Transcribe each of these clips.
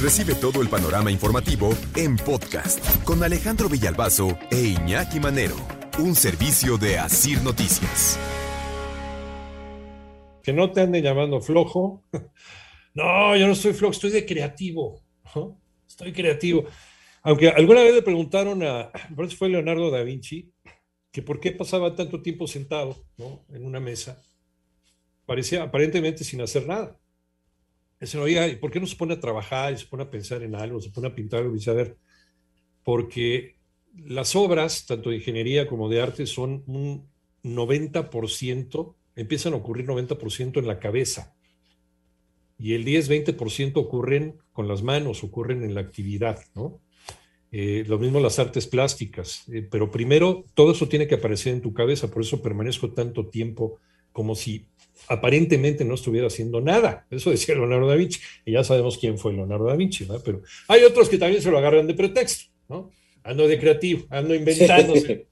Recibe todo el panorama informativo en podcast con Alejandro Villalbazo e Iñaki Manero, un servicio de Asir Noticias. Que no te anden llamando flojo. No, yo no estoy flojo, estoy de creativo. Estoy creativo. Aunque alguna vez le preguntaron a, por eso fue Leonardo da Vinci, que por qué pasaba tanto tiempo sentado en una mesa, parecía aparentemente sin hacer nada. Ese oiga, ¿y por qué no se pone a trabajar y se pone a pensar en algo, se pone a pintar algo? Y a ver, porque las obras, tanto de ingeniería como de arte, son un 90%, empiezan a ocurrir 90% en la cabeza. Y el 10-20% ocurren con las manos, ocurren en la actividad, ¿no? Eh, lo mismo las artes plásticas, eh, pero primero todo eso tiene que aparecer en tu cabeza, por eso permanezco tanto tiempo como si aparentemente no estuviera haciendo nada. Eso decía Leonardo da Vinci, y ya sabemos quién fue Leonardo da Vinci, ¿no? pero hay otros que también se lo agarran de pretexto, ¿no? Ando de creativo, ando inventándose.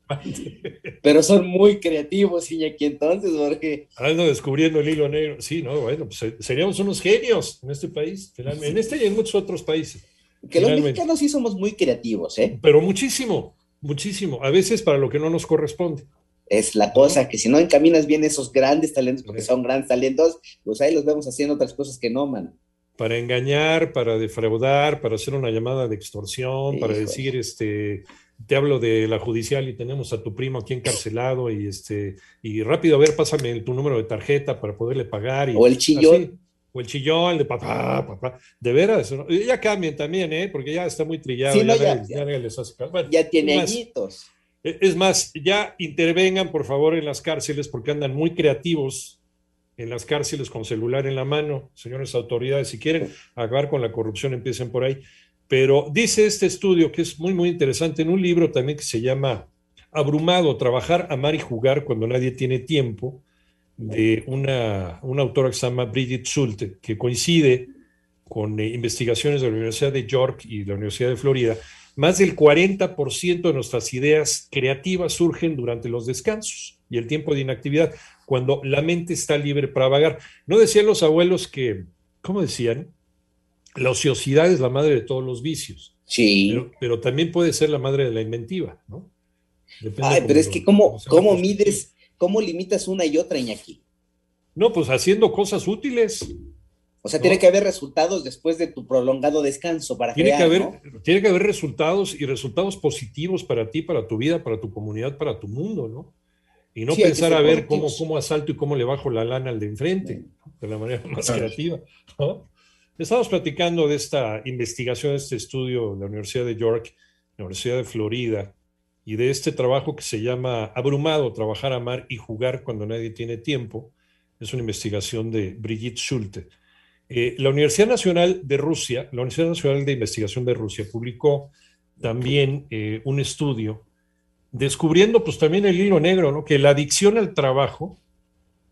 pero son muy creativos, Iñaki, entonces, Jorge. Ando descubriendo el hilo negro. Sí, no, bueno, pues seríamos unos genios en este país, en este y en muchos otros países. Que los mexicanos sí somos muy creativos, ¿eh? Pero muchísimo, muchísimo. A veces para lo que no nos corresponde. Es la cosa, que si no encaminas bien esos grandes talentos, porque son grandes talentos, pues ahí los vemos haciendo otras cosas que no, man. Para engañar, para defraudar, para hacer una llamada de extorsión, para decir, este, te hablo de la judicial y tenemos a tu primo aquí encarcelado y este, y rápido, a ver, pásame tu número de tarjeta para poderle pagar. Y, o el chillón o el chillón, de papá, papá, de veras, ya cambien también, ¿eh? porque ya está muy trillado. ya, ya, tiene añitos. E, es más, ya intervengan por favor en las cárceles porque andan muy creativos en las cárceles con celular en la mano, señores autoridades, si quieren acabar con la corrupción empiecen por ahí. Pero dice este estudio que es muy, muy interesante en un libro también que se llama Abrumado, trabajar, amar y jugar cuando nadie tiene tiempo de una, una autora que se llama Brigitte Schulte, que coincide con eh, investigaciones de la Universidad de York y la Universidad de Florida. Más del 40% de nuestras ideas creativas surgen durante los descansos y el tiempo de inactividad, cuando la mente está libre para vagar. ¿No decían los abuelos que, ¿cómo decían? La ociosidad es la madre de todos los vicios. Sí. Pero, también puede ser la madre de la inventiva, ¿no? Ay, pero es que ¿cómo, cómo mides ¿Cómo limitas una y otra, Iñaki? No, pues haciendo cosas útiles. O sea, tiene que haber resultados después de tu prolongado descanso para tiene que haber, Tiene que haber resultados y resultados positivos para ti, para tu vida, para tu comunidad, para tu mundo, ¿no? Y no pensar a ver cómo, cómo asalto y cómo le bajo la lana al de enfrente, de la manera más creativa. Estamos platicando de esta investigación, de este estudio de la Universidad de York, la Universidad de Florida, y de este trabajo que se llama Abrumado, trabajar, amar y jugar cuando nadie tiene tiempo. Es una investigación de Brigitte Schulte. Eh, la Universidad Nacional de Rusia, la Universidad Nacional de Investigación de Rusia, publicó también eh, un estudio descubriendo pues también el hilo negro, ¿no? que la adicción al trabajo,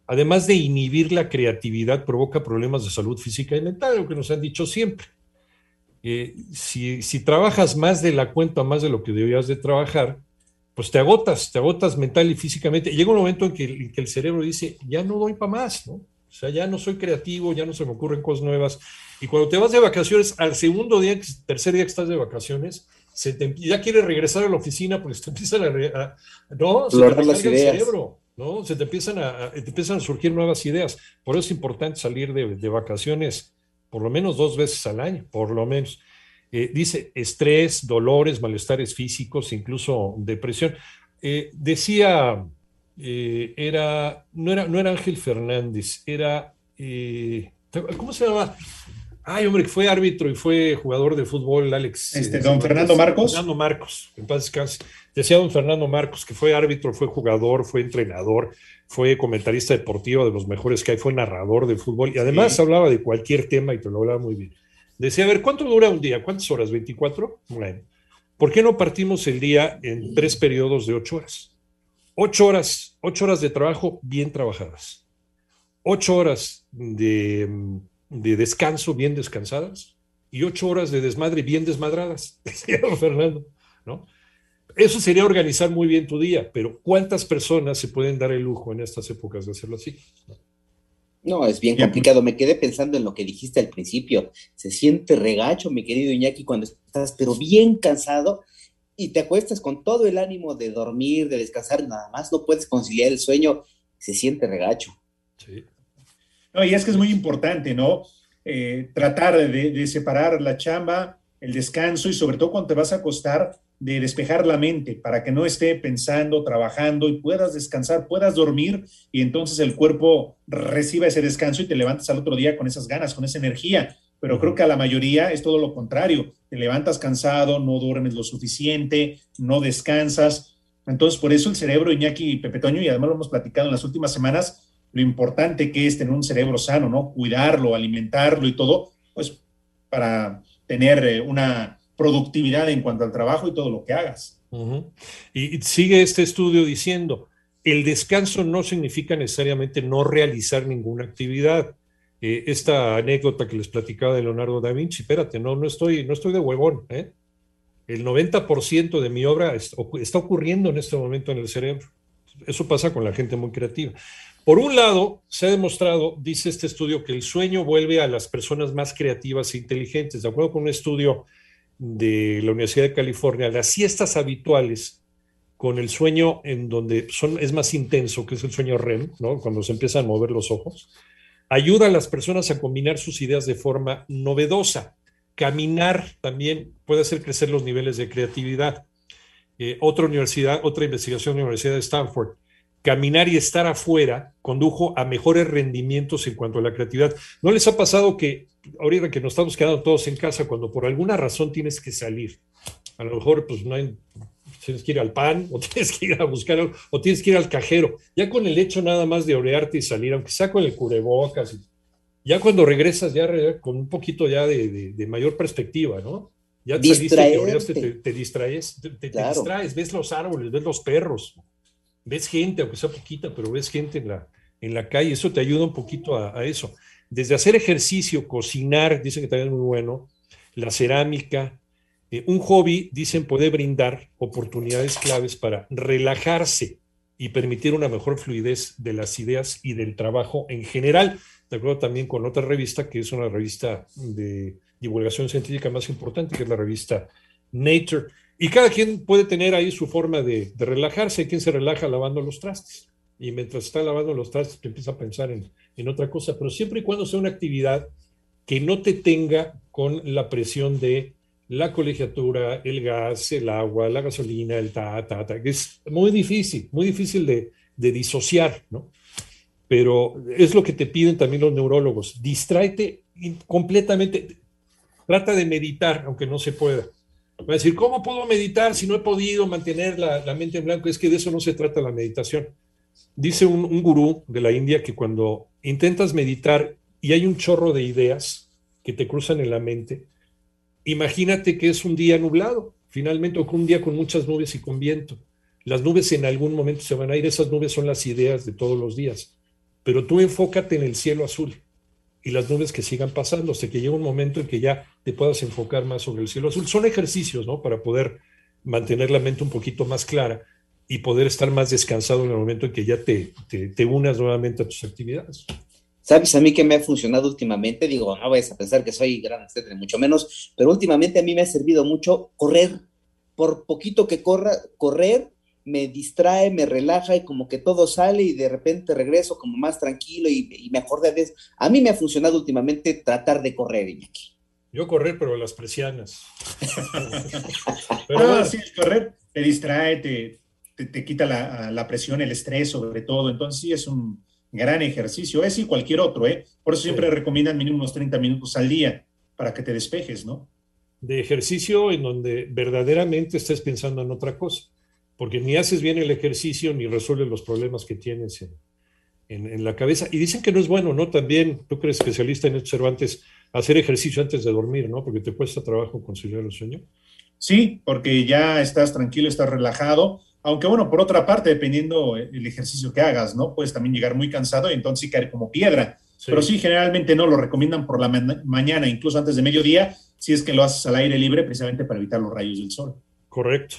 además de inhibir la creatividad, provoca problemas de salud física y mental, lo que nos han dicho siempre. Eh, si, si, trabajas más de la cuenta, más de lo que debías de trabajar, pues te agotas, te agotas mental y físicamente. Llega un momento en que, el cerebro dice, ya no doy para más, ¿no? O sea, ya no soy creativo, ya no se me ocurren cosas nuevas. Y cuando te vas de vacaciones, al segundo día, tercer día que estás de vacaciones, se te, ya quieres regresar a la oficina porque te empiezan a, no, se te las ideas. el cerebro, ¿no? Se te empiezan a, te empiezan a surgir nuevas ideas. Por eso es importante salir de, de vacaciones por lo menos dos veces al año, por lo menos. Eh, dice estrés, dolores, malestares físicos, incluso depresión. Eh, decía, eh, era, no era, no era Ángel Fernández, era, ¿cómo se llama? Ay, hombre, que fue árbitro y fue jugador de fútbol, Alex. Este, don Fernando Marcos. Fernando Marcos, en paz descanse. Decía don Fernando Marcos que fue árbitro, fue jugador, fue entrenador, fue comentarista deportivo de los mejores que hay, fue narrador de fútbol y además hablaba de cualquier tema y te lo hablaba muy bien. Decía, a ver, ¿cuánto dura un día? ¿Cuántas horas? ¿24? Bueno, ¿por qué no partimos el día en tres periodos de ocho horas? Ocho horas, ocho horas de trabajo bien trabajadas. Ocho horas de, de descanso bien descansadas y ocho horas de desmadre bien desmadradas, decía Fernando, ¿no? Eso sería organizar muy bien tu día, pero ¿cuántas personas se pueden dar el lujo en estas épocas de hacerlo así? No, es bien complicado. Me quedé pensando en lo que dijiste al principio. Se siente regacho, mi querido Iñaki, cuando estás, pero bien cansado y te acuestas con todo el ánimo de dormir, de descansar, nada más no puedes conciliar el sueño, se siente regacho. Sí. No, y es que es muy importante, ¿no? Eh, tratar de, de, separar la chamba, el descanso y sobre todo cuando te vas a acostar, de despejar la mente para que no esté pensando, trabajando y puedas descansar, puedas dormir y entonces el cuerpo reciba ese descanso y te levantas al otro día con esas ganas, con esa energía. Pero creo que a la mayoría es todo lo contrario. Te levantas cansado, no duermes lo suficiente, no descansas. Entonces, por eso el cerebro, Iñaki y Pepe Toño, y además lo hemos platicado en las últimas semanas, lo importante que es tener un cerebro sano, ¿no? Cuidarlo, alimentarlo y todo, pues para tener eh, una productividad en cuanto al trabajo y todo lo que hagas. Y sigue este estudio diciendo, el descanso no significa necesariamente no realizar ninguna actividad. Eh, esta anécdota que les platicaba de Leonardo da Vinci, espérate, no, no, estoy, no estoy de huevón. ¿eh? El 90% de mi obra está ocurriendo en este momento en el cerebro. Eso pasa con la gente muy creativa. Por un lado, se ha demostrado, dice este estudio, que el sueño vuelve a las personas más creativas e inteligentes. De acuerdo con un estudio de la Universidad de California, las siestas habituales con el sueño en donde son, es más intenso, que es el sueño REM, ¿no? cuando se empiezan a mover los ojos, ayuda a las personas a combinar sus ideas de forma novedosa. Caminar también puede hacer crecer los niveles de creatividad. Eh, otra universidad, otra investigación de la Universidad de Stanford caminar y estar afuera condujo a mejores rendimientos en cuanto a la creatividad. ¿No les ha pasado que ahorita que nos estamos quedando todos en casa, cuando por alguna razón tienes que salir, a lo mejor pues no hay, tienes que ir al pan o tienes que ir a buscar o tienes que ir al cajero, ya con el hecho nada más de orearte y salir, aunque sea con el cubrebocas, ya cuando regresas ya con un poquito ya de, de, mayor perspectiva, ¿no? Ya te saliste, te, te, distraes, te, distraes, ves los árboles, ves los perros, ves gente, aunque sea poquita, pero ves gente en la, en la calle, eso te ayuda un poquito a, eso. Desde hacer ejercicio, cocinar, dicen que también es muy bueno, la cerámica, eh, un hobby, dicen, puede brindar oportunidades claves para relajarse y permitir una mejor fluidez de las ideas y del trabajo en general. De acuerdo también con otra revista, que es una revista de divulgación científica más importante, que es la revista Nature. Y cada quien puede tener ahí su forma de, relajarse. Hay quien se relaja lavando los trastes. Y mientras está lavando los trastes, te empieza a pensar en, en otra cosa. Pero siempre y cuando sea una actividad que no te tenga con la presión de la colegiatura, el gas, el agua, la gasolina, el ta, ta, ta, que es muy difícil, muy difícil de, de disociar, ¿no? Pero es lo que te piden también los neurólogos. Distráete completamente. Trata de meditar, aunque no se pueda. Va a decir, ¿cómo puedo meditar si no he podido mantener la, mente en blanco? Es que de eso no se trata la meditación. Dice un, un, gurú de la India que cuando intentas meditar y hay un chorro de ideas que te cruzan en la mente, imagínate que es un día nublado, finalmente, o un día con muchas nubes y con viento. Las nubes en algún momento se van a ir, esas nubes son las ideas de todos los días, pero tú enfócate en el cielo azul y las nubes que sigan pasando, hasta que llegue un momento en que ya te puedas enfocar más sobre el cielo azul. Son ejercicios, ¿no? Para poder mantener la mente un poquito más clara y poder estar más descansado en el momento en que ya te, te, unas nuevamente a tus actividades. ¿Sabes a mí que me ha funcionado últimamente? Digo, no vayas a pensar que soy gran, etcétera, mucho menos, pero últimamente a mí me ha servido mucho correr. Por poquito que corra, correr me distrae, me relaja y como que todo sale y de repente regreso como más tranquilo y, me acordé de eso. A mí me ha funcionado últimamente tratar de correr, Iñaki. Yo correr, pero las presianas. pero sí, correr te distrae, te, te, quita la, la, presión, el estrés sobre todo. Entonces sí es un gran ejercicio, es y cualquier otro, ¿eh? Por eso siempre recomiendan mínimo unos 30 minutos al día. para que te despejes, ¿no? De ejercicio en donde verdaderamente estés pensando en otra cosa, porque ni haces bien el ejercicio ni resuelves los problemas que tienes en, en, la cabeza. Y dicen que no es bueno, ¿no? También, tú que eres especialista en estos Cervantes, hacer ejercicio antes de dormir, ¿no? Porque te cuesta trabajo conciliar el sueño. Sí, porque ya estás tranquilo, estás relajado. Aunque bueno, por otra parte, dependiendo el ejercicio que hagas, ¿no? Puedes también llegar muy cansado y entonces caer como piedra. Pero sí, generalmente no lo recomiendan por la mañana, incluso antes de mediodía, si es que lo haces al aire libre, precisamente para evitar los rayos del sol. Correcto.